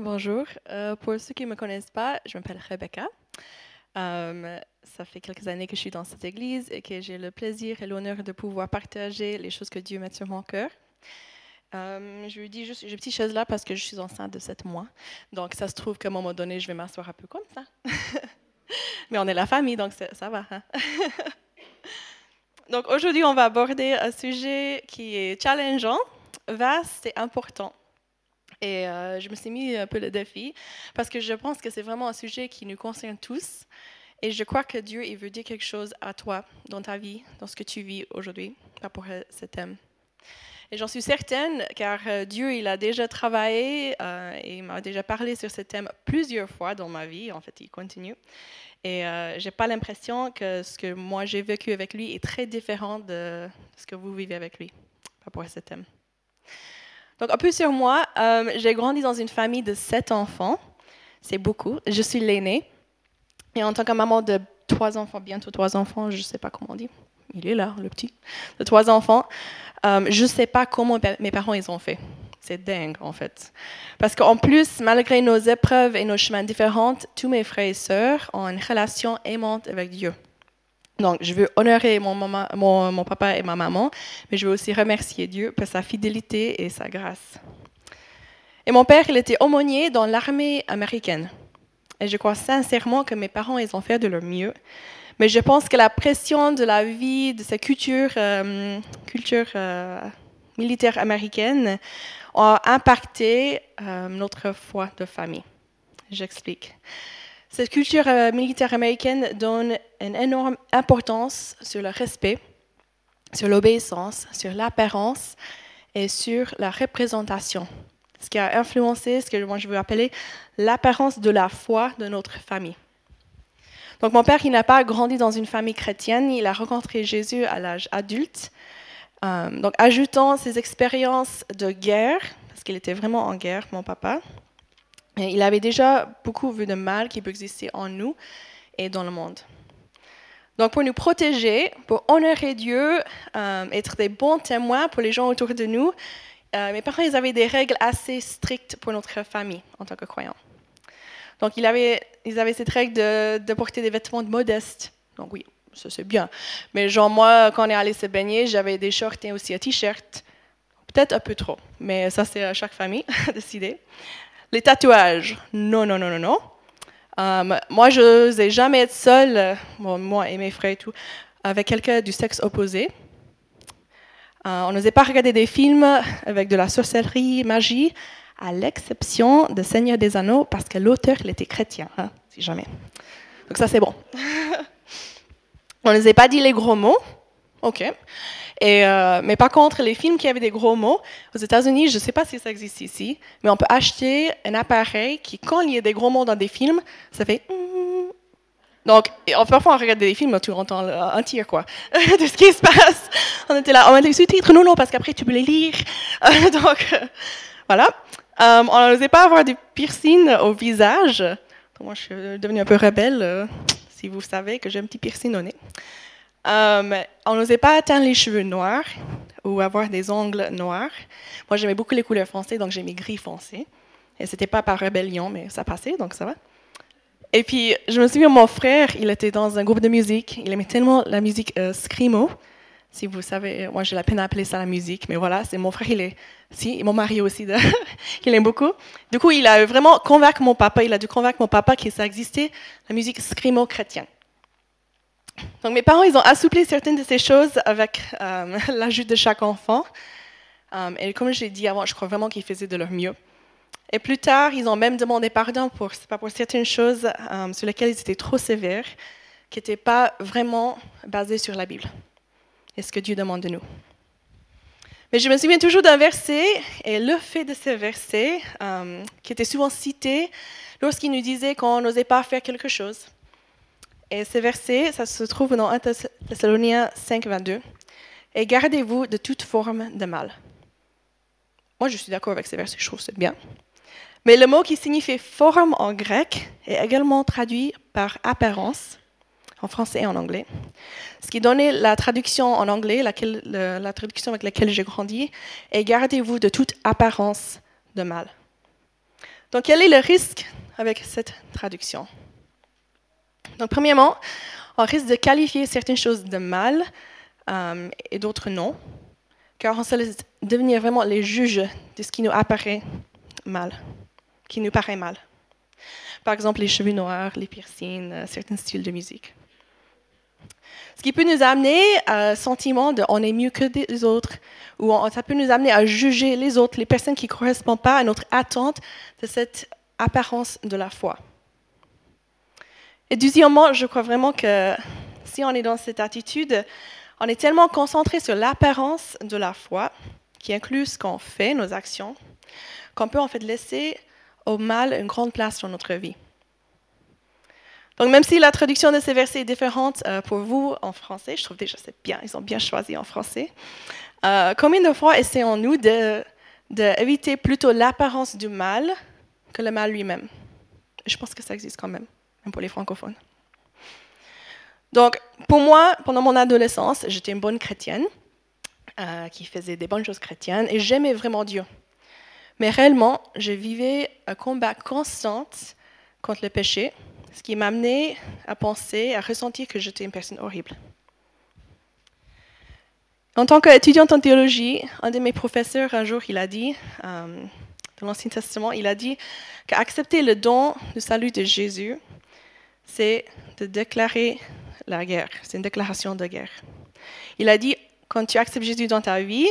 Bonjour. Euh, pour ceux qui ne me connaissent pas, je m'appelle Rebecca. Euh, ça fait quelques années que je suis dans cette église et que j'ai le plaisir et l'honneur de pouvoir partager les choses que Dieu met sur mon cœur. Euh, je lui dis juste une petite chaise là parce que je suis enceinte de 7 mois. Donc, ça se trouve qu'à un moment donné, je vais m'asseoir un peu comme ça. Mais on est la famille, donc ça va. Hein. donc, aujourd'hui, on va aborder un sujet qui est challengeant, vaste et important. Et euh, je me suis mis un peu le défi parce que je pense que c'est vraiment un sujet qui nous concerne tous. Et je crois que Dieu il veut dire quelque chose à toi dans ta vie, dans ce que tu vis aujourd'hui par rapport à ce thème. Et j'en suis certaine, car euh, Dieu, il a déjà travaillé euh, et m'a déjà parlé sur ce thème plusieurs fois dans ma vie. En fait, il continue. Et je n'ai pas l'impression que ce que moi j'ai vécu avec lui est très différent de ce que vous vivez avec lui par rapport à ce thème. Donc, un peu sur moi, euh, j'ai grandi dans une famille de sept enfants. C'est beaucoup. Je suis l'aînée. Et en tant que maman de trois enfants, bientôt trois enfants, je ne sais pas comment on dit. Il est là, le petit. De trois enfants. Euh, je ne sais pas comment mes parents ils ont fait. C'est dingue, en fait. Parce qu'en plus, malgré nos épreuves et nos chemins différents, tous mes frères et sœurs ont une relation aimante avec Dieu. Donc, je veux honorer mon, papa et ma maman, mais je veux aussi remercier Dieu pour sa fidélité et sa grâce. Et mon père, il était aumônier dans l'armée américaine. Et je crois sincèrement que mes parents, ils ont fait de leur mieux. Mais je pense que la pression de la vie, de cette culture, euh, euh, militaire américaine, a impacté euh, notre foi de famille. J'explique. Cette culture euh, militaire américaine donne une énorme importance sur le respect, sur l'obéissance, sur l'apparence et sur la représentation. Ce qui a influencé ce que je veux appeler l'apparence de la foi de notre famille. Donc mon père, il n'a pas grandi dans une famille chrétienne, il a rencontré Jésus à l'âge adulte. Euh, donc ajoutant ses expériences de guerre, parce qu'il était vraiment en guerre, mon papa, il avait déjà beaucoup vu de mal qui peut exister en nous et dans le monde. Donc pour nous protéger, pour honorer Dieu, euh, être des bons témoins pour les gens autour de nous, euh, mes parents ils avaient des règles assez strictes pour notre famille en tant que croyants. Donc ils avaient, cette règle de, porter des vêtements modestes. Donc oui, ça c'est bien. Mais genre moi, quand on est allé se baigner, j'avais des shorts et aussi un t-shirt. Peut-être un peu trop, mais ça c'est à chaque famille décider. Les tatouages, non, non, non, non, non. Euh, moi, je n'osais jamais être seule, moi et mes frères et tout, avec quelqu'un du sexe opposé. Euh, on n'osait pas regarder des films avec de la sorcellerie, magie, à l'exception de Seigneur des Anneaux, parce que l'auteur, il était chrétien, hein, si jamais. Donc ça, c'est bon. on n'osait pas dire les gros mots. OK. Euh, mais par contre, les films qui avaient des gros mots, aux États-Unis, je ne sais pas si ça existe ici, mais on peut acheter un appareil qui, quand il y a des gros mots dans des films, ça fait. Donc, parfois, on regarde des films, tu entends un tir, quoi, de ce qui se passe. On était là, on met des sous-titres, non, non, parce qu'après, tu peux les lire. Donc, euh, voilà. Euh, on n'osait pas avoir des piercings au visage. moi, je suis devenue un peu rebelle, si vous savez que j'ai un petit piercing au nez. Euh, on n'osait pas atteindre les cheveux noirs ou avoir des ongles noirs. Moi, j'aimais beaucoup les couleurs foncées, donc j'ai mis gris foncé. Et c'était pas par rébellion, mais ça passait, donc ça va. Et puis, je me souviens, mon frère, il était dans un groupe de musique. Il aimait tellement la musique euh, screamo. Si vous savez, moi, j'ai la peine à appeler ça la musique, mais voilà, c'est mon frère, il est, si, mon mari aussi, il aime beaucoup. Du coup, il a vraiment convaincu mon papa, il a dû convaincre mon papa que ça existait, la musique screamo chrétienne. Donc mes parents, ils ont assoupli certaines de ces choses avec euh, l'ajout de chaque enfant. Euh, et comme j'ai dit avant, je crois vraiment qu'ils faisaient de leur mieux. Et plus tard, ils ont même demandé pardon pour, pour certaines choses euh, sur lesquelles ils étaient trop sévères, qui n'étaient pas vraiment basées sur la Bible et ce que Dieu demande de nous. Mais je me souviens toujours d'un verset, et le fait de ce verset, qui était souvent cité lorsqu'il nous disait qu'on n'osait pas faire quelque chose. Et ce verset, ça se trouve dans 1 Thessaloniciens 5, 22. Et gardez-vous de toute forme de mal. Moi, je suis d'accord avec ce verset, je trouve c'est bien. Mais le mot qui signifie forme en grec est également traduit par apparence, en français et en anglais. Ce qui donnait la traduction en anglais, laquelle, la traduction avec laquelle j'ai grandi, est gardez-vous de toute apparence de mal. Donc, quel est le risque avec cette traduction? Donc, premièrement, on risque de qualifier certaines choses de mal euh, et d'autres non, car on se laisse devenir vraiment les juges de ce qui nous apparaît mal, qui nous paraît mal. Par exemple, les cheveux noirs, les piercings, euh, certains styles de musique. Ce qui peut nous amener à un sentiment de on est mieux que les autres, ou ça peut nous amener à juger les autres, les personnes qui ne correspondent pas à notre attente de cette apparence de la foi. Et deuxièmement, je crois vraiment que si on est dans cette attitude, on est tellement concentré sur l'apparence de la foi, qui inclut ce qu'on fait, nos actions, qu'on peut en fait laisser au mal une grande place dans notre vie. Donc même si la traduction de ces versets est différente euh, pour vous en français, je trouve déjà c'est bien, ils ont bien choisi en français. Euh, combien de fois essayons-nous d'éviter plutôt l'apparence du mal que le mal lui-même? Je pense que ça existe quand même, même pour les francophones. Donc pour moi, pendant mon adolescence, j'étais une bonne chrétienne euh, qui faisait des bonnes choses chrétiennes et j'aimais vraiment Dieu. Mais réellement, je vivais un combat constant contre le péché ce qui m'a amené à penser, à ressentir que j'étais une personne horrible. En tant qu'étudiante en théologie, un de mes professeurs, un jour, il a dit, euh, dans l'Ancien Testament, il a dit qu'accepter le don du salut de Jésus, c'est de déclarer la guerre. C'est une déclaration de guerre. Il a dit, quand tu acceptes Jésus dans ta vie,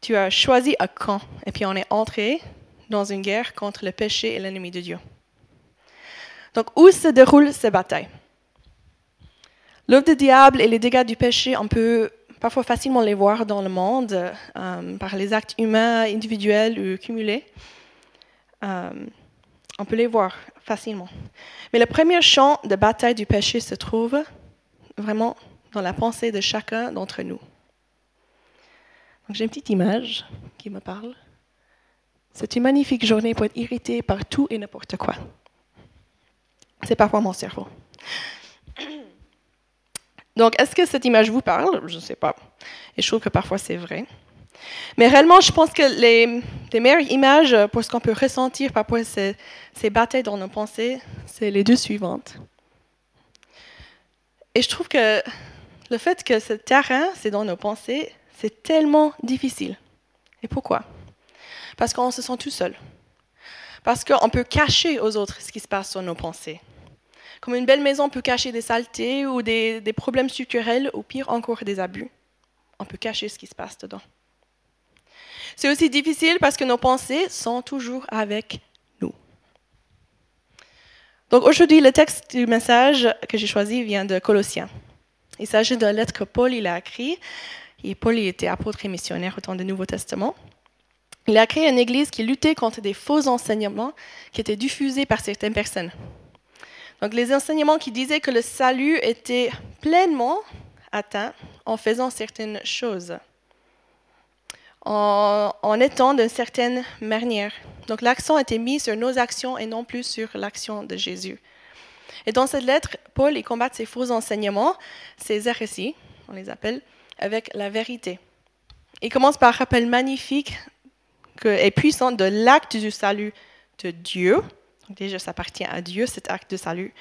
tu as choisi un camp. Et puis on est entré dans une guerre contre le péché et l'ennemi de Dieu. Donc, où se déroulent ces batailles? L'œuvre du diable et les dégâts du péché, on peut parfois facilement les voir dans le monde euh, par les actes humains individuels ou cumulés. Euh, on peut les voir facilement. Mais le premier champ de bataille du péché se trouve vraiment dans la pensée de chacun d'entre nous. j'ai une petite image qui me parle. C'est une magnifique journée pour être irrité par tout et n'importe quoi. C'est parfois mon cerveau. Donc, est-ce que cette image vous parle? Je ne sais pas. Et je trouve que parfois c'est vrai. Mais réellement, je pense que les, meilleures images pour ce qu'on peut ressentir par rapport à ces, ces batailles dans nos pensées, c'est les deux suivantes. Et je trouve que le fait que ce terrain, c'est dans nos pensées, c'est tellement difficile. Et pourquoi? Parce qu'on se sent tout seul. Parce qu'on peut cacher aux autres ce qui se passe dans nos pensées. Comme une belle maison peut cacher des saletés ou des, problèmes structurels, ou pire encore des abus. On peut cacher ce qui se passe dedans. C'est aussi difficile parce que nos pensées sont toujours avec nous. Donc aujourd'hui, le texte du message que j'ai choisi vient de Colossiens. Il s'agit d'une lettre que Paul il a écrite. Et Paul il était apôtre et missionnaire au temps du Nouveau Testament. Il a créé une église qui luttait contre des faux enseignements qui étaient diffusés par certaines personnes. Donc les enseignements qui disaient que le salut était pleinement atteint en faisant certaines choses, en, étant d'une certaine manière. Donc l'accent était mis sur nos actions et non plus sur l'action de Jésus. Et dans cette lettre, Paul il combat ces faux enseignements, ces hérésies, on les appelle, avec la vérité. Il commence par un rappel magnifique et puissant de l'acte du salut de Dieu déjà, ça appartient à Dieu, cet acte de salut,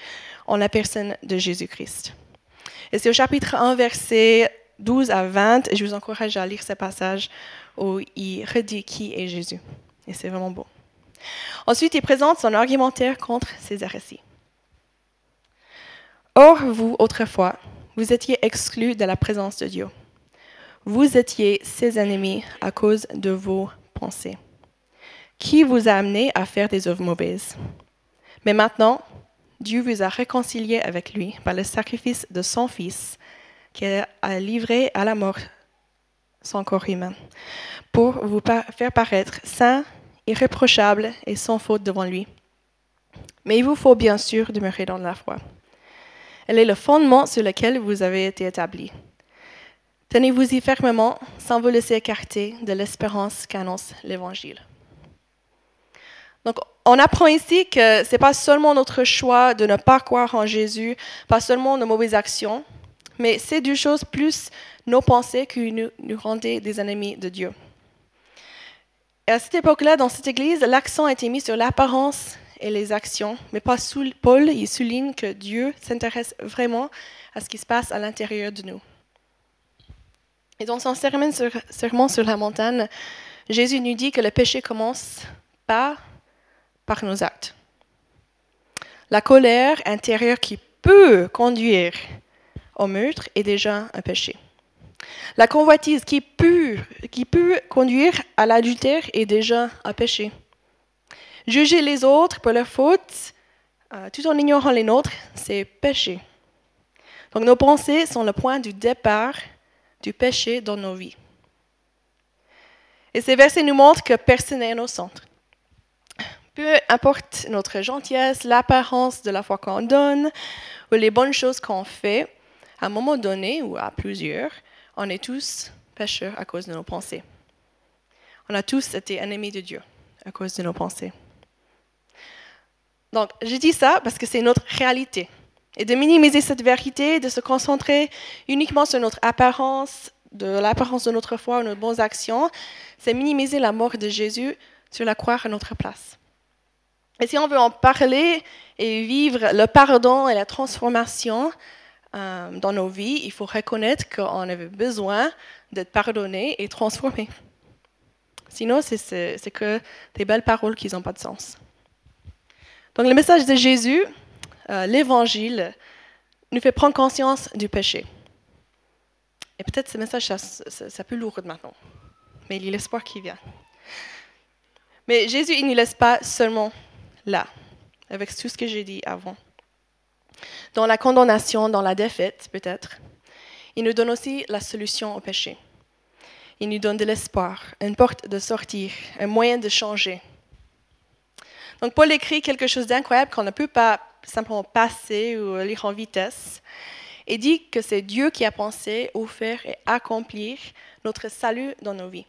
en la personne de Jésus-Christ. Et c'est au chapitre 1, verset 12 à 20, et je vous encourage à lire ce passage où il redit qui est Jésus. Et c'est vraiment beau. Ensuite, il présente son argumentaire contre ces hérésies. Or, vous, autrefois, vous étiez exclus de la présence de Dieu. Vous étiez ses ennemis à cause de vos pensées qui vous a amené à faire des œuvres mauvaises? Mais maintenant, Dieu vous a réconcilié avec lui par le sacrifice de son Fils, qui a livré à la mort son corps humain, pour vous faire paraître saint, irréprochable et sans faute devant lui. Mais il vous faut bien sûr demeurer dans la foi. Elle est le fondement sur lequel vous avez été établi. Tenez-vous-y fermement sans vous laisser écarter de l'espérance qu'annonce l'Évangile. Donc, on apprend ici que ce n'est pas seulement notre choix de ne pas croire en Jésus, pas seulement nos mauvaises actions, mais c'est deux choses plus nos pensées qui nous, rendaient des ennemis de Dieu. Et à cette époque-là, dans cette église, l'accent a été mis sur l'apparence et les actions, mais pas sous Paul, il souligne que Dieu s'intéresse vraiment à ce qui se passe à l'intérieur de nous. Et dans son sermon sur, sur la montagne, Jésus nous dit que le péché commence pas par nos actes. La colère intérieure qui peut conduire au meurtre est déjà un péché. La convoitise qui peut, qui peut conduire à l'adultère est déjà un péché. Juger les autres pour leurs fautes, euh, tout en ignorant les nôtres, c'est péché. Donc nos pensées sont le point du départ du péché dans nos vies. Et ces versets nous montrent que personne n'est innocent. Peu importe notre gentillesse, l'apparence de la foi qu'on donne ou les bonnes choses qu'on fait, à un moment donné ou à plusieurs, on est tous pécheurs à cause de nos pensées. On a tous été ennemis de Dieu à cause de nos pensées. Donc, je dis ça parce que c'est notre réalité. Et de minimiser cette vérité, de se concentrer uniquement sur notre apparence, de l'apparence de notre foi nos bonnes actions, c'est minimiser la mort de Jésus sur la croix à notre place. Et si on veut en parler et vivre le pardon et la transformation euh, dans nos vies, il faut reconnaître qu'on avait besoin d'être pardonné et transformé. Sinon, c'est que des belles paroles qui n'ont pas de sens. Donc le message de Jésus, euh, l'évangile, nous fait prendre conscience du péché. Et peut-être ce message, c'est un peu lourd maintenant, mais il y a l'espoir qui vient. Mais Jésus, il ne laisse pas seulement là, avec tout ce que j'ai dit avant. Dans la condamnation, dans la défaite, peut-être, il nous donne aussi la solution au péché. Il nous donne de l'espoir, une porte de sortir, un moyen de changer. Donc Paul écrit quelque chose d'incroyable qu'on ne peut pas simplement passer ou lire en vitesse et dit que c'est Dieu qui a pensé, offert et accomplir notre salut dans nos vies.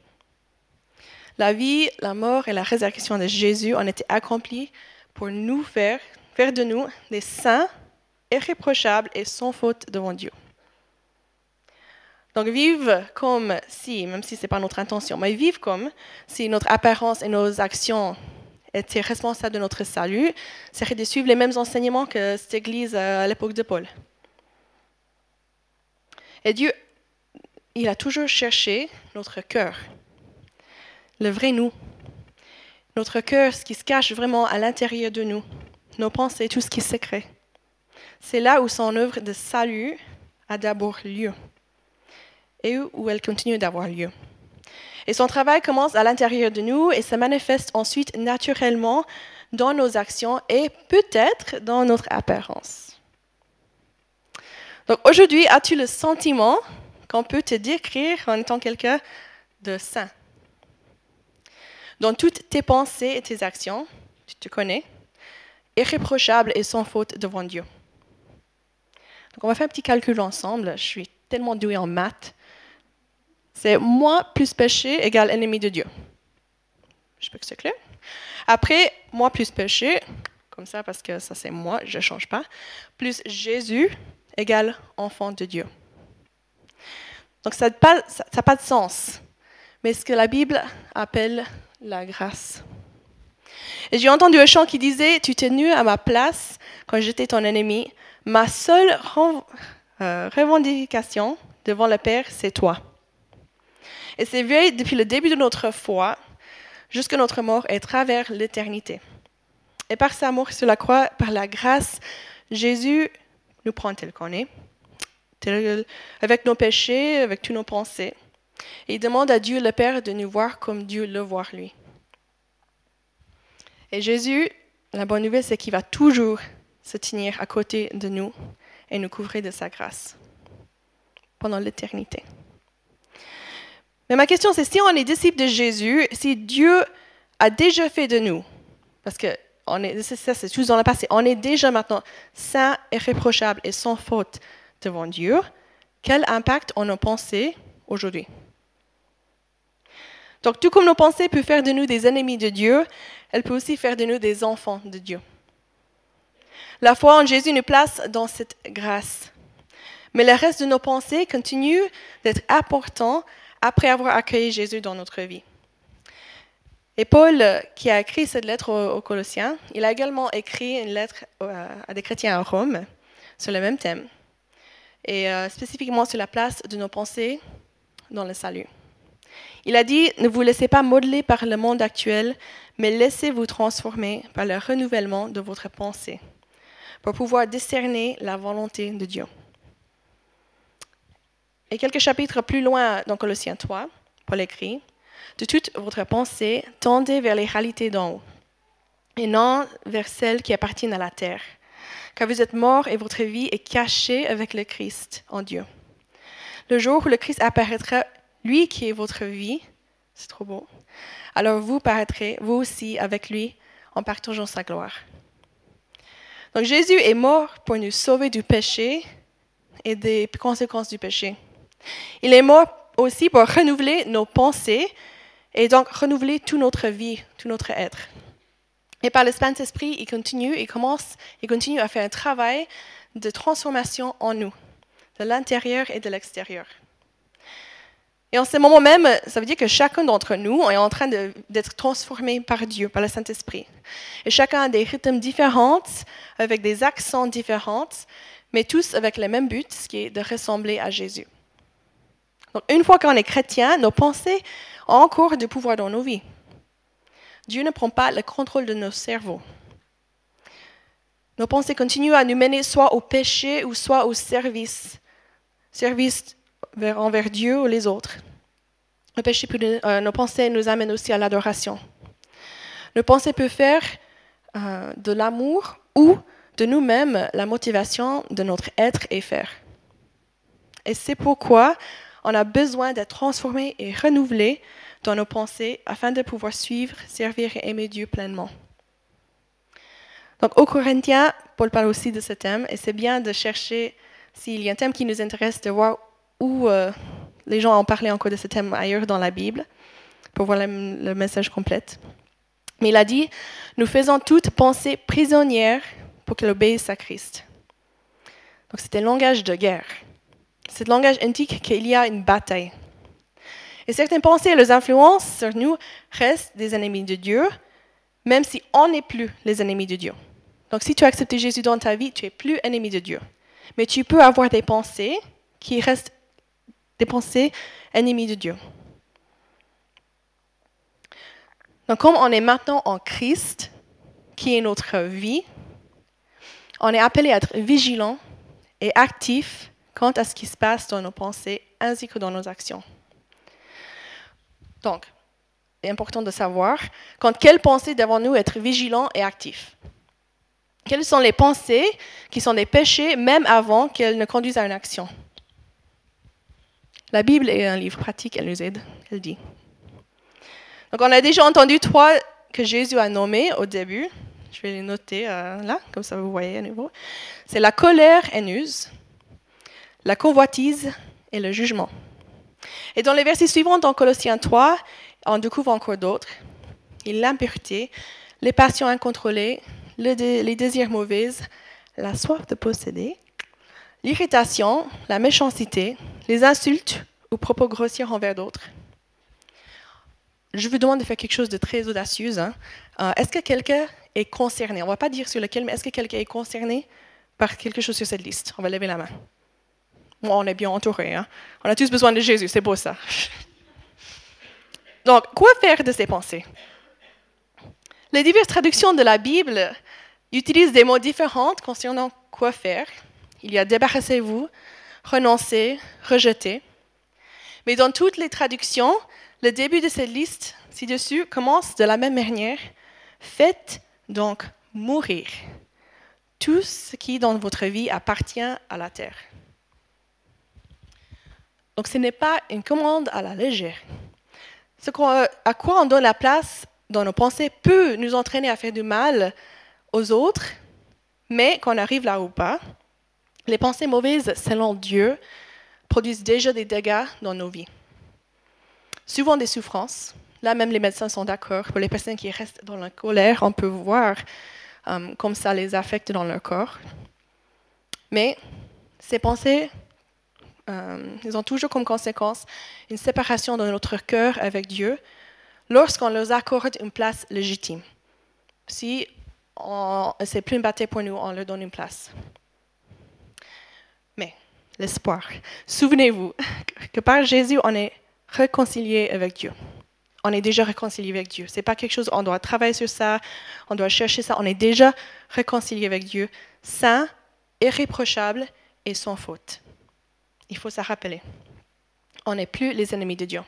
La vie, la mort et la résurrection de Jésus ont été accomplis pour nous faire, faire de nous des saints, irréprochables et sans faute devant Dieu. Donc vivre comme si, même si ce n'est pas notre intention, mais vivre comme si notre apparence et nos actions était responsable de notre salut serait de suivre les mêmes enseignements que cette Église à l'époque de Paul. Et Dieu, il a toujours cherché notre cœur, le vrai nous, notre cœur, ce qui se cache vraiment à l'intérieur de nous, nos pensées, tout ce qui est secret. C'est là où son œuvre de salut a d'abord lieu et où elle continue d'avoir lieu. Et son travail commence à l'intérieur de nous et se manifeste ensuite naturellement dans nos actions et peut-être dans notre apparence. Donc aujourd'hui, as-tu le sentiment qu'on peut te décrire en étant quelqu'un de saint? Dans toutes tes pensées et tes actions, tu te connais, irréprochable et sans faute devant Dieu. Donc on va faire un petit calcul ensemble. Je suis tellement douée en maths c'est moi plus péché égale ennemi de Dieu. Je peux que c'est clair. Après, moi plus péché, comme ça parce que ça c'est moi, je ne change pas, plus Jésus égale enfant de Dieu. Donc ça n'a pas, pas, de sens. Mais ce que la Bible appelle la grâce. Et j'ai entendu un chant qui disait, tu t'es nu à ma place quand j'étais ton ennemi. Ma seule euh, revendication devant le Père, c'est toi. Et c'est vrai depuis le début de notre foi jusqu'à notre mort et travers l'éternité. Et par sa mort sur la croix, par la grâce, Jésus nous prend tel qu'on est, avec nos péchés, avec toutes nos pensées. Et il demande à Dieu le Père de nous voir comme Dieu le voit lui. Et Jésus, la bonne nouvelle, c'est qu'il va toujours se tenir à côté de nous et nous couvrir de sa grâce pendant l'éternité. Mais ma question, c'est si on est disciple de Jésus, si Dieu a déjà fait de nous, parce que on est, ça, c'est tout dans le passé, on est déjà maintenant saint, irréprochable et sans faute devant Dieu, quel impact on a pensé aujourd'hui? Donc, tout comme nos pensées peuvent faire de nous des ennemis de Dieu, elles peuvent aussi faire de nous des enfants de Dieu. La foi en Jésus nous place dans cette grâce. Mais le reste de nos pensées continue d'être important après avoir accueilli Jésus dans notre vie. Et Paul, qui a écrit cette lettre aux, Colossiens, il a également écrit une lettre à des chrétiens à Rome sur le même thème, et euh, spécifiquement sur la place de nos pensées dans le salut. Il a dit, ne vous laissez pas modeler par le monde actuel, mais laissez-vous transformer par le renouvellement de votre pensée, pour pouvoir discerner la volonté de Dieu. Et quelques chapitres plus loin dans Colossiens 3, Paul écrit, de toute votre pensée, tendez vers les réalités d'en haut, et non vers celles qui appartiennent à la terre. Car vous êtes morts et votre vie est cachée avec le Christ en Dieu. Le jour où le Christ apparaîtra, lui qui est votre vie, c'est trop beau, alors vous paraîtrez, vous aussi, avec lui, en partageant sa gloire. Donc Jésus est mort pour nous sauver du péché et des conséquences du péché. Il est mort aussi pour renouveler nos pensées et donc renouveler toute notre vie, tout notre être. Et par le Saint-Esprit, il continue, il commence, il continue à faire un travail de transformation en nous, de l'intérieur et de l'extérieur. Et en ce moment même, ça veut dire que chacun d'entre nous est en train d'être transformé par Dieu, par le Saint-Esprit. Et chacun a des rythmes différents, avec des accents différents, mais tous avec le même but, ce qui est de ressembler à Jésus. Donc, une fois qu'on est chrétien, nos pensées ont encore du pouvoir dans nos vies. Dieu ne prend pas le contrôle de nos cerveaux. Nos pensées continuent à nous mener soit au péché ou soit au service, service envers Dieu ou les autres. Le péché euh, nos pensées nous amènent aussi à l'adoration. Nos pensées peuvent faire euh, de l'amour ou de nous-mêmes la motivation de notre être et faire. Et c'est pourquoi on a besoin d'être transformé et renouvelé dans nos pensées afin de pouvoir suivre, servir et aimer Dieu pleinement. Donc, au Corinthiens, Paul parle aussi de ce thème et c'est bien de chercher, s'il y a un thème qui nous intéresse, de voir où euh, les gens ont parlé encore de ce thème ailleurs dans la Bible pour voir le, message complet. Mais il a dit Nous faisons toute pensée prisonnière pour qu'elle obéisse à Christ. Donc, c'était le langage de guerre. Ce langage indique qu'il y a une bataille. Et certaines pensées et leurs influences sur nous restent des ennemis de Dieu, même si on n'est plus les ennemis de Dieu. Donc si tu as accepté Jésus dans ta vie, tu es plus ennemi de Dieu. Mais tu peux avoir des pensées qui restent pensées ennemies de Dieu. Donc comme on est maintenant en Christ, qui est notre vie, on est appelé à être vigilant et actif quant à ce qui se passe dans nos pensées ainsi que dans nos actions. Donc, c'est important de savoir quand quelles pensées devons-nous être vigilants et actifs. Quelles sont les pensées qui sont des péchés même avant qu'elles ne conduisent à une action? La Bible est un livre pratique, elle nous aide, elle dit. Donc on a déjà entendu trois que Jésus a nommés au début. Je vais les noter euh, là, comme ça vous voyez à nouveau. C'est la colère haineuse, la convoitise et le jugement. Et dans les versets suivants, dans Colossiens 3, on découvre encore d'autres. L'impureté, les passions incontrôlées, les désirs mauvais, la soif de posséder, l'irritation, la méchanceté, les insultes ou propos grossiers envers d'autres. Je vous demande de faire quelque chose de très audacieux. Hein. Euh, est-ce que quelqu'un est concerné? On ne va pas dire sur lequel, mais est-ce que quelqu'un est concerné par quelque chose sur cette liste? On va lever la main on est bien entouré. Hein. On a tous besoin de Jésus, c'est beau ça. Donc, quoi faire de ces pensées? Les diverses traductions de la Bible utilisent des mots différents concernant quoi faire. Il y a débarrassez-vous, renoncer, rejeter. Mais dans toutes les traductions, le début de cette liste ci-dessus commence de la même manière. Faites donc mourir tout ce qui dans votre vie appartient à la terre. Donc ce n'est pas une commande à la légère. Ce à quoi on donne la place dans nos pensées peut nous entraîner à faire du mal aux autres, mais qu'on arrive là ou pas, les pensées mauvaises, selon Dieu, produisent déjà des dégâts dans nos vies. Souvent des souffrances. Là, même les médecins sont d'accord. Pour les personnes qui restent dans la colère, on peut voir euh, comme ça les affecte dans leur corps. Mais ces pensées euh, ont toujours comme conséquence une séparation de notre cœur avec Dieu, lorsqu'on leur accorde une place légitime. Si c'est plus une bataille pour nous, on leur donne une place. L'espoir. Souvenez-vous que par Jésus, on est réconcilié avec Dieu. On est déjà réconcilié avec Dieu. Ce n'est pas quelque chose, on doit travailler sur ça, on doit chercher ça. On est déjà réconcilié avec Dieu, saint, irréprochable et sans faute. Il faut s'en rappeler. On n'est plus les ennemis de Dieu.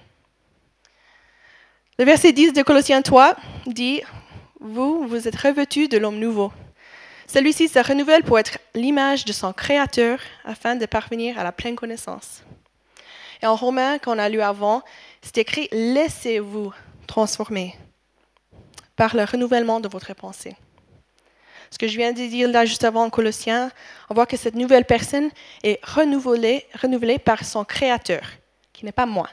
Le verset 10 de Colossiens 3 dit, Vous, vous êtes revêtus de l'homme nouveau. Celui-ci se renouvelle pour être l'image de son Créateur afin de parvenir à la pleine connaissance. Et en Romain, qu'on a lu avant, c'est écrit Laissez-vous transformer par le renouvellement de votre pensée. Ce que je viens de dire là juste avant en Colossiens, on voit que cette nouvelle personne est renouvelée, renouvelée par son Créateur, qui n'est pas moi,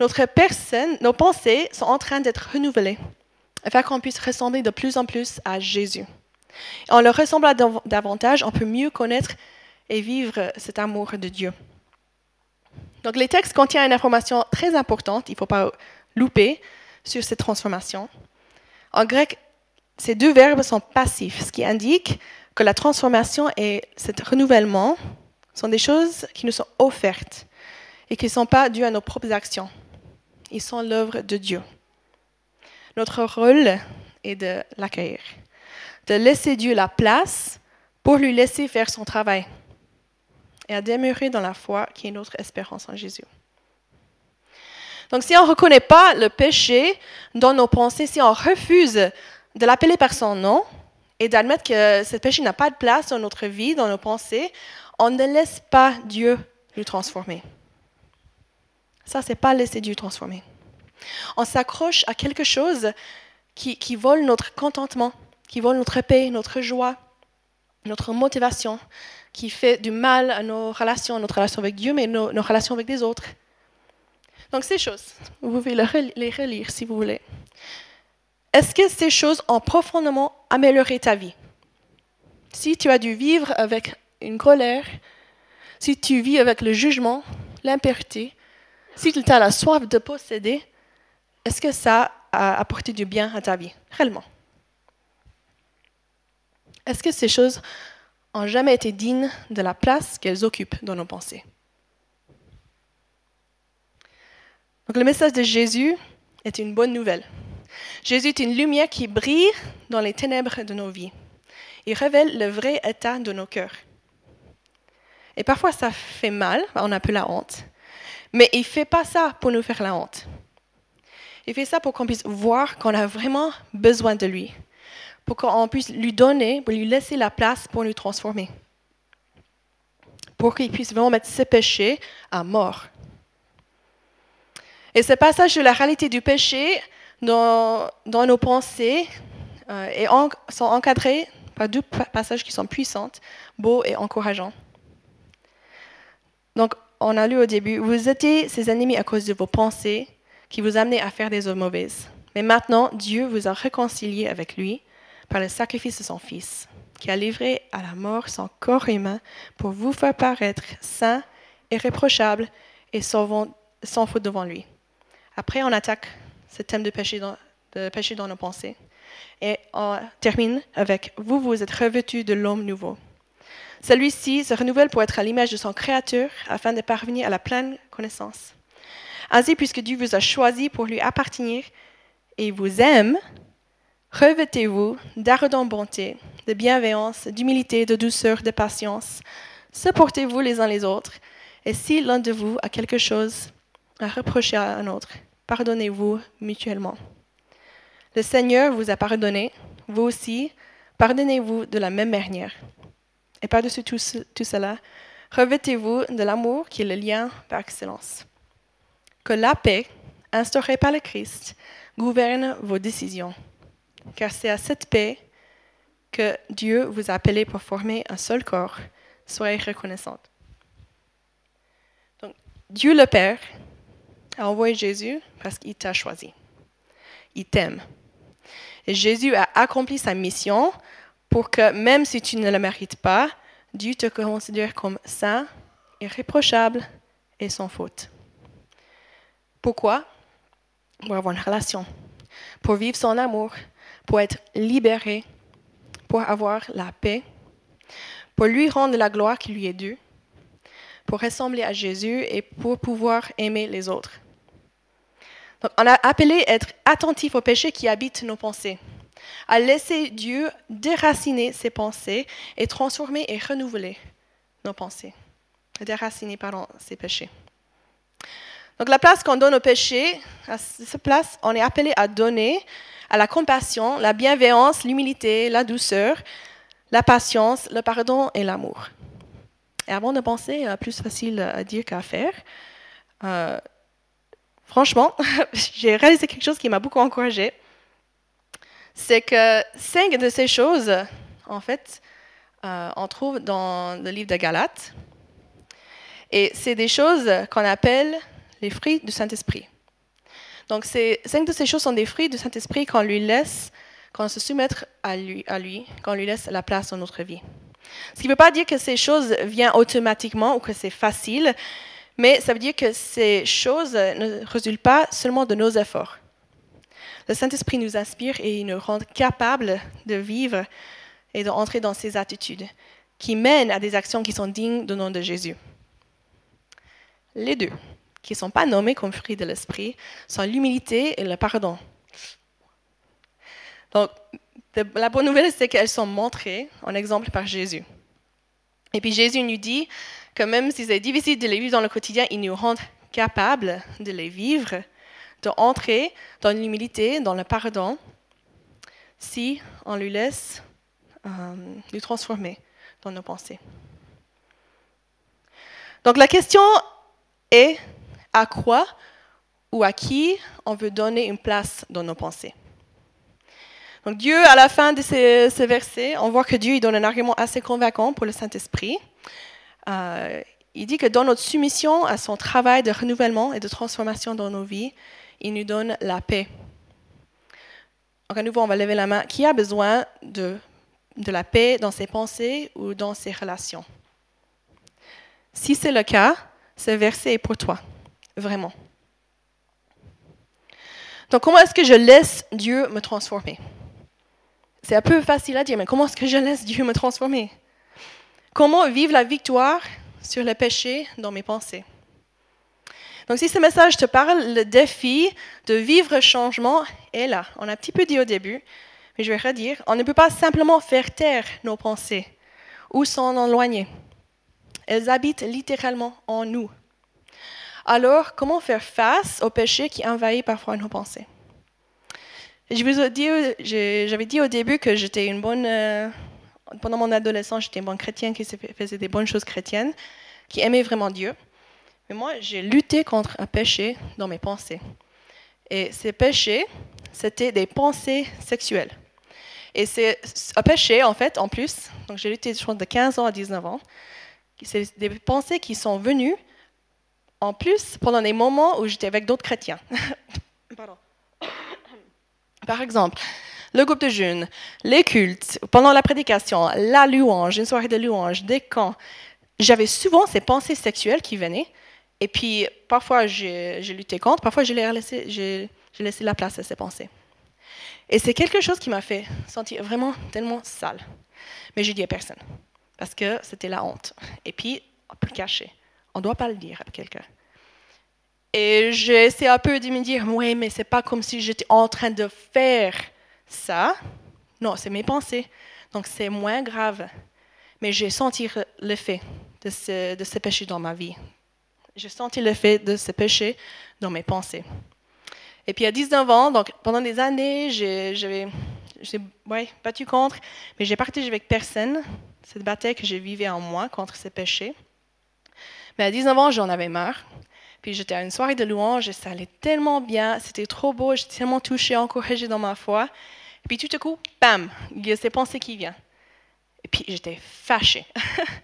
notre personne, nos pensées sont en train d'être renouvelées afin qu'on puisse ressembler de plus en plus à Jésus. En le ressemblant davantage, on peut mieux connaître et vivre cet amour de Dieu. Donc les textes contiennent une information très importante, il ne faut pas louper, sur cette transformation. En grec, ces deux verbes sont passifs, ce qui indique que la transformation et ce renouvellement sont des choses qui nous sont offertes et qui ne sont pas dues à nos propres actions. Ils sont l'œuvre de Dieu. Notre rôle est de l'accueillir, de laisser Dieu la place pour lui laisser faire son travail et à demeurer dans la foi qui est notre espérance en Jésus. Donc si on ne reconnaît pas le péché dans nos pensées, si on refuse de l'appeler par son nom et d'admettre que ce péché n'a pas de place dans notre vie, dans nos pensées, on ne laisse pas Dieu nous transformer. Ça, c'est pas laisser Dieu transformer. On s'accroche à quelque chose qui, qui vole notre contentement, qui vole notre paix, notre joie, notre motivation, qui fait du mal à nos relations, notre relation avec Dieu, mais nos, nos relations avec les autres. Donc ces choses, vous pouvez les relire si vous voulez. Est-ce que ces choses ont profondément amélioré ta vie? Si tu as dû vivre avec une colère, si tu vis avec le jugement, l'impureté, si tu as la soif de posséder, est-ce que ça a apporté du bien à ta vie, réellement? Est-ce que ces choses ont jamais été dignes de la place qu'elles occupent dans nos pensées? Donc le message de Jésus est une bonne nouvelle. Jésus est une lumière qui brille dans les ténèbres de nos vies. Il révèle le vrai état de nos cœurs. Et parfois ça fait mal, on a peu la honte, mais il ne fait pas ça pour nous faire la honte. Il fait ça pour qu'on puisse voir qu'on a vraiment besoin de lui, pour qu'on puisse lui donner, pour lui laisser la place pour nous transformer, pour qu'il puisse vraiment mettre ses péchés à mort. Et ce passage de la réalité du péché dans, nos pensées euh, et sont encadrés par deux passages qui sont puissants, beaux et encourageants. Donc, on a lu au début, vous étiez ses ennemis à cause de vos pensées qui vous amenaient à faire des œuvres mauvaises. Mais maintenant, Dieu vous a réconcilié avec lui par le sacrifice de son Fils, qui a livré à la mort son corps humain pour vous faire paraître saint, irréprochable et sans, faute devant lui. Après, on attaque ce thème de péché dans, de péché dans nos pensées. Et on termine avec Vous vous êtes revêtus de l'homme nouveau celui-ci se renouvelle pour être à l'image de son Créateur afin de parvenir à la pleine connaissance. Ainsi, puisque Dieu vous a choisi pour lui appartenir et vous aime, revêtez-vous d'ardente bonté, de bienveillance, d'humilité, de douceur, de patience. Supportez-vous les uns les autres. Et si l'un de vous a quelque chose à reprocher à un autre, pardonnez-vous mutuellement. Le Seigneur vous a pardonné, vous aussi, pardonnez-vous de la même manière. Et par-dessus tout, cela, revêtez-vous de l'amour qui est le lien par excellence. Que la paix, instaurée par le Christ, gouverne vos décisions. Car c'est à cette paix que Dieu vous a appelé pour former un seul corps. Soyez reconnaissante. Donc, Dieu le Père a envoyé Jésus parce qu'il t'a choisi. Il t'aime. Et Jésus a accompli sa mission pour que même si tu ne le mérites pas, Dieu te considère comme saint, irréprochable et sans faute. Pourquoi? Pour avoir une relation, pour vivre son amour, pour être libéré, pour avoir la paix, pour lui rendre la gloire qui lui est due, pour ressembler à Jésus et pour pouvoir aimer les autres. Donc, on a appelé à être attentif aux péchés qui habitent nos pensées, à laisser Dieu déraciner ses pensées et transformer et renouveler nos pensées, déraciner pardon, ses péchés. Donc la place qu'on donne aux péchés, à cette place, on est appelé à donner à la compassion, la bienveillance, l'humilité, la douceur, la patience, le pardon et l'amour. Et avant de penser, plus facile à dire qu'à faire, euh, franchement, j'ai réalisé quelque chose qui m'a beaucoup encouragée. C'est que cinq de ces choses, en fait, euh, on trouve dans le livre de Galates. Et c'est des choses qu'on appelle les fruits du Saint-Esprit. Donc, cinq de ces choses sont des fruits du Saint-Esprit qu'on lui laisse, qu'on se soumet à lui, à lui, qu'on lui laisse la place dans notre vie. Ce qui ne veut pas dire que ces choses viennent automatiquement ou que c'est facile, mais ça veut dire que ces choses ne résultent pas seulement de nos efforts. Le Saint-Esprit nous inspire et il nous rend capables de vivre et d'entrer dans ces attitudes qui mènent à des actions qui sont dignes du nom de Jésus. Les deux, qui ne sont pas nommés comme fruits de l'esprit, sont l'humilité et le pardon. Donc, la bonne nouvelle, c'est qu'elles sont montrées en exemple par Jésus. Et puis Jésus nous dit que même si c'est difficile de les vivre dans le quotidien, il nous rend capables de les vivre, d'entrer dans l'humilité, dans le pardon, si on lui laisse euh, nous transformer dans nos pensées. Donc la question est à quoi ou à qui on veut donner une place dans nos pensées. Donc Dieu, à la fin de ces, versets, on voit que Dieu il donne un argument assez convaincant pour le Saint-Esprit. Euh, il dit que dans notre soumission à son travail de renouvellement et de transformation dans nos vies, il nous donne la paix. Donc à nouveau, on va lever la main. Qui a besoin de, de la paix dans ses pensées ou dans ses relations? Si c'est le cas, ce verset est pour toi vraiment. Donc comment est-ce que je laisse Dieu me transformer? C'est un peu facile à dire, mais comment est-ce que je laisse Dieu me transformer? Comment vivre la victoire sur le péché dans mes pensées? Donc, si ce message te parle, le défi de vivre changement est là. On a un petit peu dit au début, mais je vais redire. On ne peut pas simplement faire taire nos pensées ou s'en éloigner. Elles habitent littéralement en nous. Alors, comment faire face au péché qui envahit parfois nos pensées? Je dit, j'avais dit au début que j'étais une bonne, euh, pendant mon adolescence, j'étais une bonne chrétienne qui faisait des bonnes choses chrétiennes, qui aimait vraiment Dieu. Mais moi, j'ai lutté contre un péché dans mes pensées. Et ces péchés, c'était des pensées sexuelles. Et c'est un péché, en fait, en plus, donc j'ai lutté, je crois, de 15 ans à 19 ans, c'est des pensées qui sont venues en plus pendant des moments où j'étais avec d'autres chrétiens. Par exemple, le groupe de jeunes, les cultes, pendant la prédication, la louange, une soirée de louange, des camps, j'avais souvent ces pensées sexuelles qui venaient. Et puis, parfois, j'ai lutté contre, parfois, j'ai laissé, la place à ces pensées. Et c'est quelque chose qui m'a fait sentir vraiment tellement sale. Mais je dis à personne, parce que c'était la honte. Et puis, le cacher. On ne doit pas le dire à quelqu'un. Et j'essaie un peu de me dire, oui, mais c'est pas comme si j'étais en train de faire ça. Non, c'est mes pensées. Donc c'est moins grave. Mais j'ai senti l'effet de ce, de ce péché dans ma vie. J'ai senti l'effet de ce péché dans mes pensées. Et puis à 19 ans, donc pendant des années, j'ai ouais, battu contre, mais j'ai partagé avec personne cette bataille que j'ai vivais en moi contre ce péché. Mais à 19 ans, j'en avais marre. Puis j'étais à une soirée de louange et ça allait tellement bien, c'était trop beau, j'étais tellement touchée, encouragée dans ma foi. Puis tout à coup, bam, il y a ces pensées qui viennent. Et puis j'étais fâchée.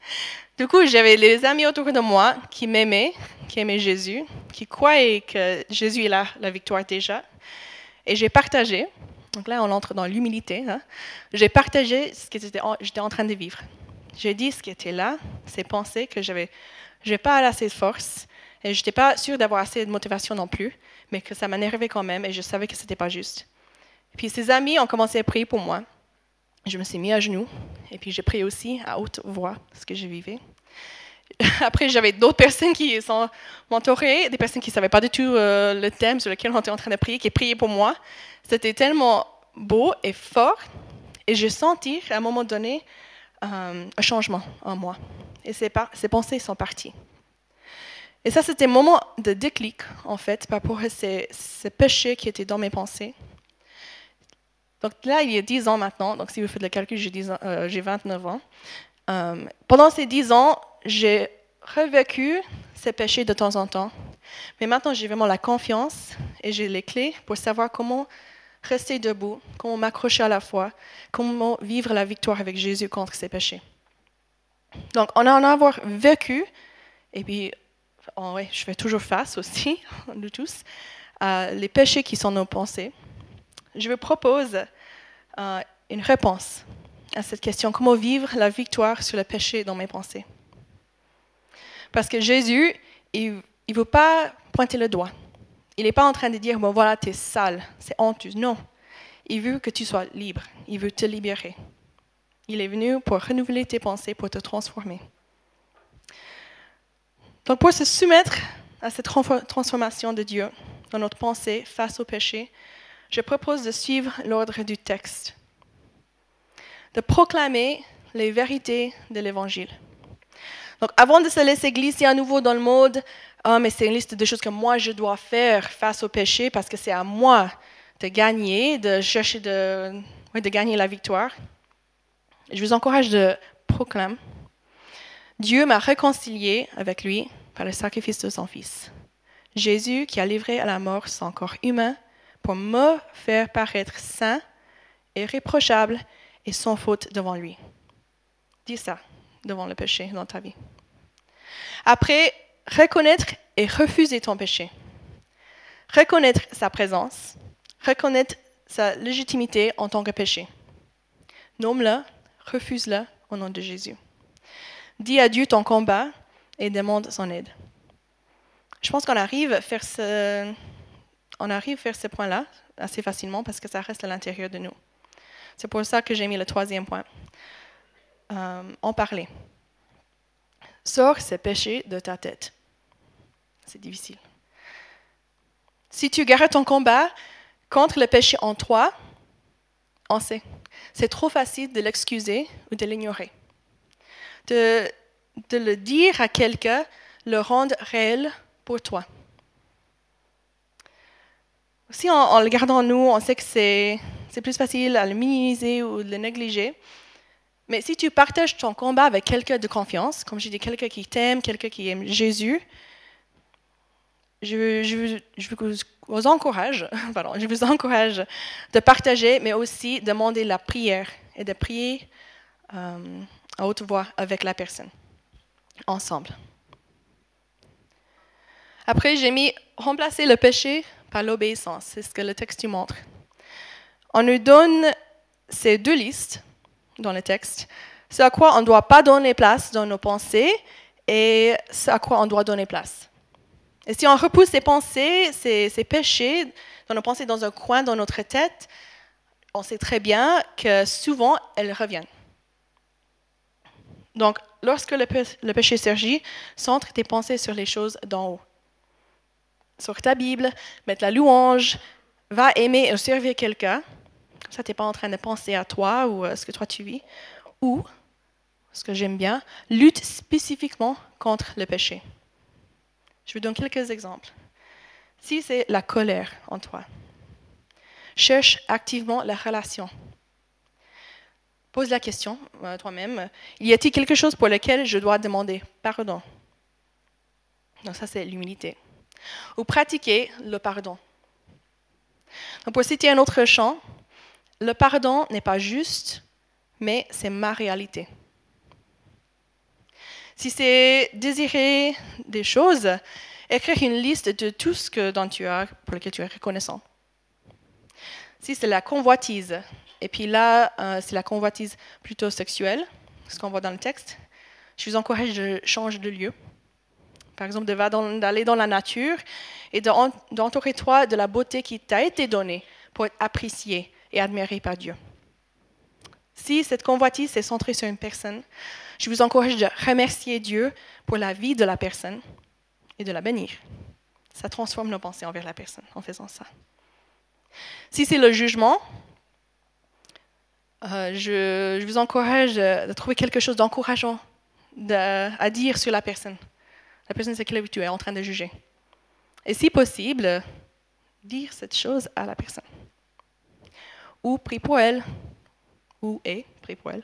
du coup, j'avais les amis autour de moi qui m'aimaient, qui aimaient Jésus, qui croyaient que Jésus est là, la victoire déjà. Et j'ai partagé, donc là on entre dans l'humilité, hein. j'ai partagé ce que j'étais en train de vivre. J'ai dit ce qui était là, ces pensées que j'avais je n'ai pas assez de force et je n'étais pas sûre d'avoir assez de motivation non plus, mais que ça m'énervait quand même et je savais que ce n'était pas juste. Puis ses amis ont commencé à prier pour moi. Je me suis mis à genoux et puis j'ai prié aussi à haute voix ce que je vivais. Après, j'avais d'autres personnes qui sont m'entouraient, des personnes qui ne savaient pas du tout euh, le thème sur lequel on était en train de prier, qui priaient pour moi. C'était tellement beau et fort. Et j'ai senti à un moment donné euh, un changement en moi. Et ces pensées sont parties. Et ça, c'était un moment de déclic, en fait, par rapport à ces, péchés qui étaient dans mes pensées. Donc là, il y a 10 ans maintenant, donc si vous faites le calcul, j'ai, 29 euh, ans. Euh, pendant ces 10 ans, j'ai revécu ces péchés de temps en temps. Mais maintenant, j'ai vraiment la confiance et j'ai les clés pour savoir comment rester debout, comment m'accrocher à la foi, comment vivre la victoire avec Jésus contre ces péchés. Donc, on en avoir vécu, et puis, oh je fais toujours face aussi, nous tous, à les péchés qui sont nos pensées. Je vous propose euh, une réponse à cette question, comment vivre la victoire sur le péché dans mes pensées? Parce que Jésus, il ne veut pas pointer le doigt. Il n'est pas en train de dire, bon voilà, tu es sale, c'est honteux. Non, il veut que tu sois libre, il veut te libérer. Il est venu pour renouveler tes pensées, pour te transformer. Donc pour se soumettre à cette transformation de Dieu dans notre pensée face au péché, je propose de suivre l'ordre du texte, de proclamer les vérités de l'Évangile. Donc avant de se laisser glisser à nouveau dans le mode ah, mais c'est une liste de choses que moi je dois faire face au péché parce que c'est à moi de gagner, de chercher de, de gagner la victoire. Je vous encourage de proclamer. Dieu m'a réconcilié avec lui par le sacrifice de son Fils. Jésus qui a livré à la mort son corps humain pour me faire paraître saint, irréprochable et sans faute devant lui. Dis ça devant le péché dans ta vie. Après, reconnaître et refuser ton péché. Reconnaître sa présence, reconnaître sa légitimité en tant que péché. Nomme-le, refuse-le au nom de Jésus. Dis à Dieu ton combat et demande son aide. Je pense qu'on arrive à faire ce, on arrive à faire ce point-là assez facilement parce que ça reste à l'intérieur de nous. C'est pour ça que j'ai mis le troisième point. Euh, en parler. Sors ces péchés de ta tête. C'est difficile. Si tu gardes ton combat contre le péché en toi, on sait. C'est trop facile de l'excuser ou de l'ignorer. De, le dire à quelqu'un, le rendre réel pour toi. Si en, le gardant nous, on sait que c'est, plus facile à le minimiser ou de le négliger. Mais si tu partages ton combat avec quelqu'un de confiance, comme j'ai dit, quelqu'un qui t'aime, quelqu'un qui aime Jésus, je, vous encourage, je vous encourage de partager, mais aussi demander la prière et de prier euh, à haute voix avec la personne, ensemble. Après, j'ai mis remplacer le péché par l'obéissance. C'est ce que le texte montre. On nous donne ces deux listes dans le texte, ce à quoi on ne doit pas donner place dans nos pensées et ce à quoi on doit donner place. Et si on repousse ces pensées, ces, péchés dans nos pensées dans un coin dans notre tête, on sait très bien que souvent elles reviennent. Donc, lorsque le, péché surgit, centre tes pensées sur les choses d'en haut. Sur ta Bible, mettre la louange, va aimer et servir quelqu'un. Ça, tu n'es pas en train de penser à toi ou à ce que toi tu vis. Ou, ce que j'aime bien, lutte spécifiquement contre le péché. Je vous donne quelques exemples. Si c'est la colère en toi, cherche activement la relation. Pose la question à toi-même, y a-t-il quelque chose pour lequel je dois demander pardon? Donc ça, c'est l'humilité. Ou pratiquer le pardon. Pour citer un autre chant, le pardon n'est pas juste, mais c'est ma réalité. Si c'est désirer des choses, écrire une liste de tout ce que, dont tu as, pour lequel tu es reconnaissant. Si c'est la convoitise, et puis là, euh, c'est la convoitise plutôt sexuelle, ce qu'on voit dans le texte, je vous encourage de changer de lieu Par exemple, d'aller dans la nature et d'entourer toi de la beauté qui t'a été donnée pour être apprécié et admiré par Dieu. Si cette convoitise est centrée sur une personne, je vous encourage de remercier Dieu pour la vie de la personne et de la bénir. Ça transforme nos pensées envers la personne en faisant ça. Si c'est le jugement, euh, je, vous encourage de trouver quelque chose d'encourageant à dire sur la personne. La personne, c'est que tu es en train de juger. Et si possible, dire cette chose à la personne. Ou prie pour elle, ou est elle.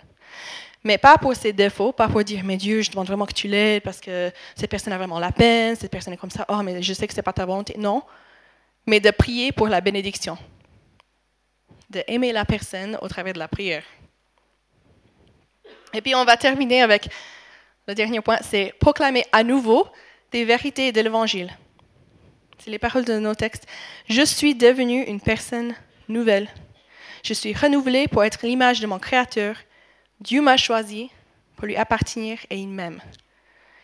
Mais pas pour ses défauts, pas pour dire, mais Dieu, je demande vraiment que tu l'aides parce que cette personne a vraiment la peine, cette personne est comme ça, oh, mais je sais que ce n'est pas ta volonté. Non, mais de prier pour la bénédiction. De aimer la personne au travers de la prière. Et puis on va terminer avec le dernier point, c'est proclamer à nouveau des vérités de l'Évangile. C'est les paroles de nos textes. Je suis devenue une personne nouvelle. Je suis renouvelée pour être l'image de mon Créateur Dieu m'a choisi pour lui appartenir et il m'aime.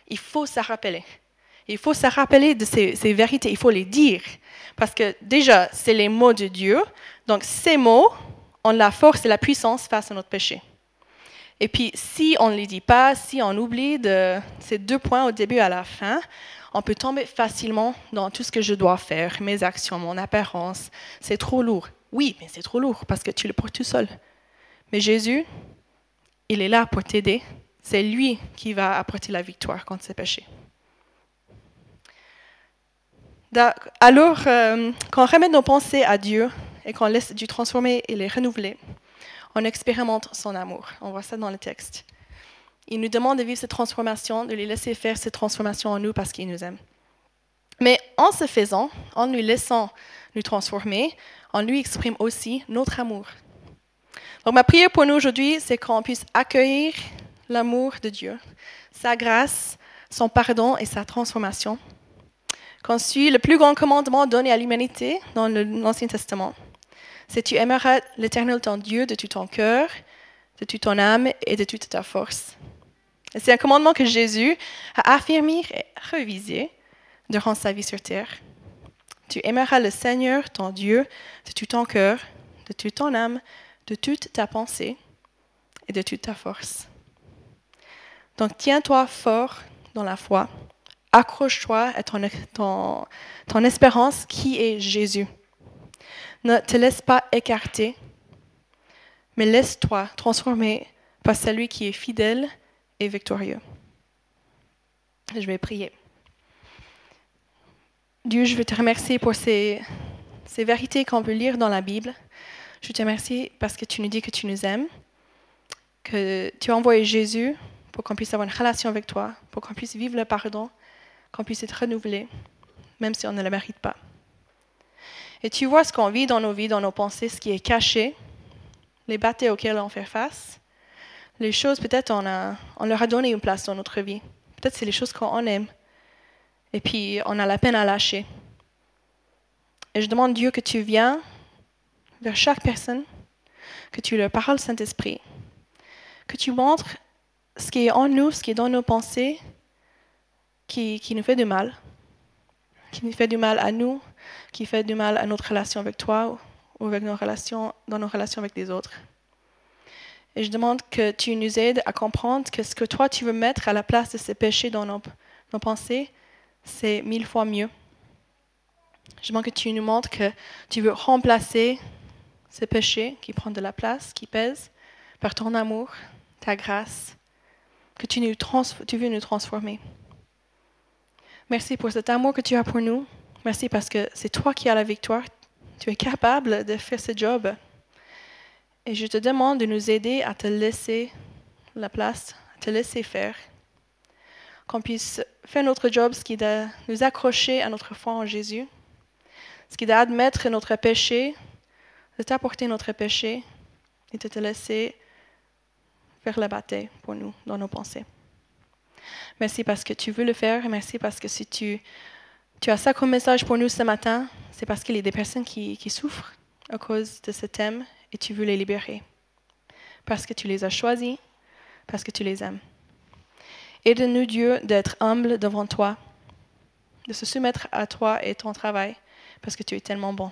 Il faut se rappeler. Il faut se rappeler de ces, vérités, il faut les dire. Parce que déjà, c'est les mots de Dieu. Donc ces mots ont la force et la puissance face à notre péché. Et puis, si on ne les dit pas, si on oublie ces deux points au début et à la fin, on peut tomber facilement dans tout ce que je dois faire, mes actions, mon apparence. C'est trop lourd. Oui, mais c'est trop lourd parce que tu le portes tout seul. Mais Jésus, il est là pour t'aider. C'est lui qui va apporter la victoire contre ses péchés. Alors, euh, quand on remet nos pensées à Dieu et qu'on laisse Dieu transformer et les renouveler, on expérimente son amour. On voit ça dans le texte. Il nous demande de vivre cette transformation, de lui laisser faire cette transformation en nous parce qu'il nous aime. Mais en ce faisant, en lui laissant nous transformer, on lui exprime aussi notre amour, donc ma prière pour nous aujourd'hui, c'est qu'on puisse accueillir l'amour de Dieu, sa grâce, son pardon et sa transformation. Qu'on suit le plus grand commandement donné à l'humanité dans l'Ancien Testament. C'est tu aimeras l'Éternel ton Dieu de tout ton cœur, de toute ton âme et de toute ta force. c'est un commandement que Jésus a affirmé et revisé durant sa vie sur terre. Tu aimeras le Seigneur ton Dieu de tout ton cœur, de toute ton âme, de toute ta pensée et de toute ta force. Donc tiens-toi fort dans la foi, accroche-toi à ton, ton, espérance qui est Jésus. Ne te laisse pas écarter, mais laisse-toi transformer par celui qui est fidèle et victorieux. Je vais prier. Dieu, je veux te remercier pour ces, vérités qu'on peut lire dans la Bible. Je te remercie parce que tu nous dis que tu nous aimes, que tu as envoyé Jésus pour qu'on puisse avoir une relation avec toi, pour qu'on puisse vivre le pardon, qu'on puisse être renouvelé, même si on ne le mérite pas. Et tu vois ce qu'on vit dans nos vies, dans nos pensées, ce qui est caché, les batailles auxquelles on fait face, les choses, peut-être on leur a donné une place dans notre vie. Peut-être c'est les choses qu'on aime. Et puis on a la peine à lâcher. Et je demande Dieu que tu viennes vers chaque personne, que tu leur parles, Saint-Esprit, que tu montres ce qui est en nous, ce qui est dans nos pensées, qui, qui nous fait du mal, qui nous fait du mal à nous, qui fait du mal à notre relation avec toi ou avec nos relations, dans nos relations avec les autres. Et je demande que tu nous aides à comprendre que ce que toi tu veux mettre à la place de ces péchés dans nos, nos pensées, c'est mille fois mieux. Je demande que tu nous montres que tu veux remplacer ces péchés qui prennent de la place, qui pèsent, par ton amour, ta grâce, que tu, nous tu veux nous transformer. Merci pour cet amour que tu as pour nous. Merci parce que c'est toi qui as la victoire. Tu es capable de faire ce job. Et je te demande de nous aider à te laisser la place, à te laisser faire. Qu'on puisse faire notre job, ce qui est de nous accrocher à notre foi en Jésus, ce qui est d'admettre notre péché, de t'apporter notre péché et de te laisser faire la bataille pour nous dans nos pensées. Merci parce que tu veux le faire. Merci parce que si tu, tu as ça comme message pour nous ce matin, c'est parce qu'il y a des personnes qui, qui souffrent à cause de ce thème et tu veux les libérer. Parce que tu les as choisis, parce que tu les aimes. Aide-nous, Dieu, d'être humbles devant toi, de se soumettre à toi et ton travail, parce que tu es tellement bon.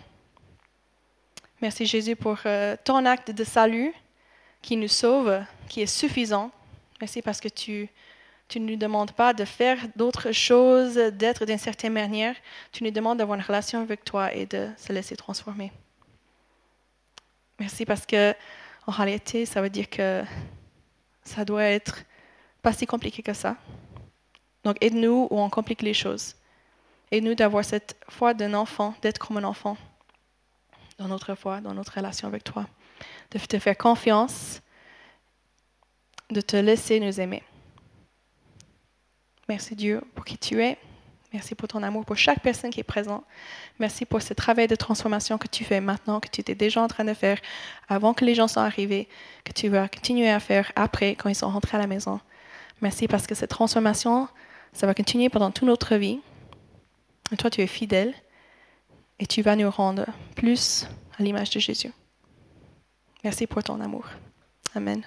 Merci Jésus pour euh, ton acte de salut qui nous sauve, qui est suffisant. Merci parce que tu tu ne nous demandes pas de faire d'autres choses, d'être d'une certaine manière. Tu nous demandes d'avoir une relation avec toi et de se laisser transformer. Merci parce que, en réalité, ça veut dire que ça doit être pas si compliqué que ça. Donc, aide-nous où on complique les choses. Aide-nous d'avoir cette foi d'un enfant, d'être comme un enfant dans notre foi, dans notre relation avec toi. De te faire confiance, de te laisser nous aimer. Merci Dieu pour qui tu es. Merci pour ton amour pour chaque personne qui est présente. Merci pour ce travail de transformation que tu fais maintenant, que tu étais déjà en train de faire avant que les gens soient arrivés, que tu vas continuer à faire après quand ils sont rentrés à la maison. Merci parce que cette transformation, ça va continuer pendant toute notre vie. Et toi, tu es fidèle et tu vas nous rendre plus à l'image de Jésus. Merci pour ton amour. Amen.